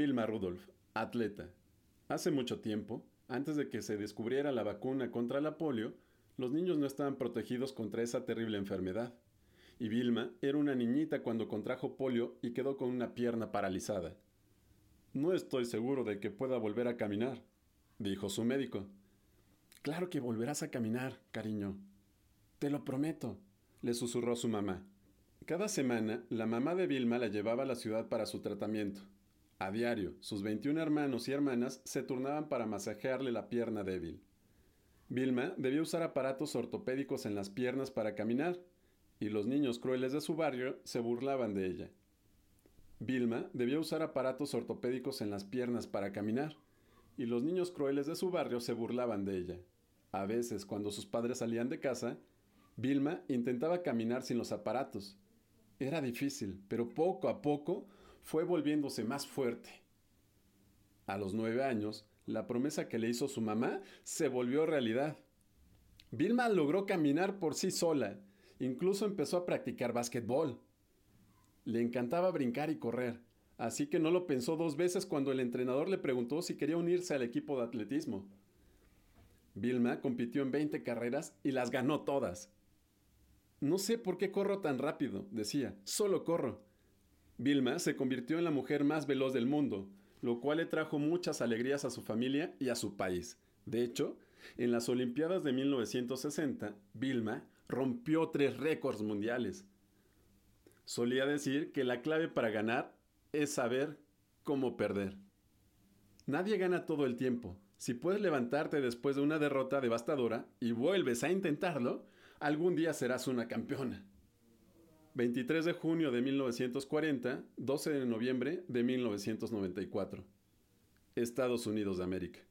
Vilma Rudolph, atleta. Hace mucho tiempo, antes de que se descubriera la vacuna contra la polio, los niños no estaban protegidos contra esa terrible enfermedad. Y Vilma era una niñita cuando contrajo polio y quedó con una pierna paralizada. No estoy seguro de que pueda volver a caminar, dijo su médico. Claro que volverás a caminar, cariño. Te lo prometo, le susurró su mamá. Cada semana, la mamá de Vilma la llevaba a la ciudad para su tratamiento. A diario, sus 21 hermanos y hermanas se turnaban para masajearle la pierna débil. Vilma debía usar aparatos ortopédicos en las piernas para caminar, y los niños crueles de su barrio se burlaban de ella. Vilma debía usar aparatos ortopédicos en las piernas para caminar, y los niños crueles de su barrio se burlaban de ella. A veces, cuando sus padres salían de casa, Vilma intentaba caminar sin los aparatos. Era difícil, pero poco a poco fue volviéndose más fuerte. A los nueve años, la promesa que le hizo su mamá se volvió realidad. Vilma logró caminar por sí sola, incluso empezó a practicar básquetbol. Le encantaba brincar y correr, así que no lo pensó dos veces cuando el entrenador le preguntó si quería unirse al equipo de atletismo. Vilma compitió en 20 carreras y las ganó todas. No sé por qué corro tan rápido, decía, solo corro. Vilma se convirtió en la mujer más veloz del mundo, lo cual le trajo muchas alegrías a su familia y a su país. De hecho, en las Olimpiadas de 1960, Vilma rompió tres récords mundiales. Solía decir que la clave para ganar es saber cómo perder. Nadie gana todo el tiempo. Si puedes levantarte después de una derrota devastadora y vuelves a intentarlo, algún día serás una campeona. 23 de junio de 1940, 12 de noviembre de 1994. Estados Unidos de América.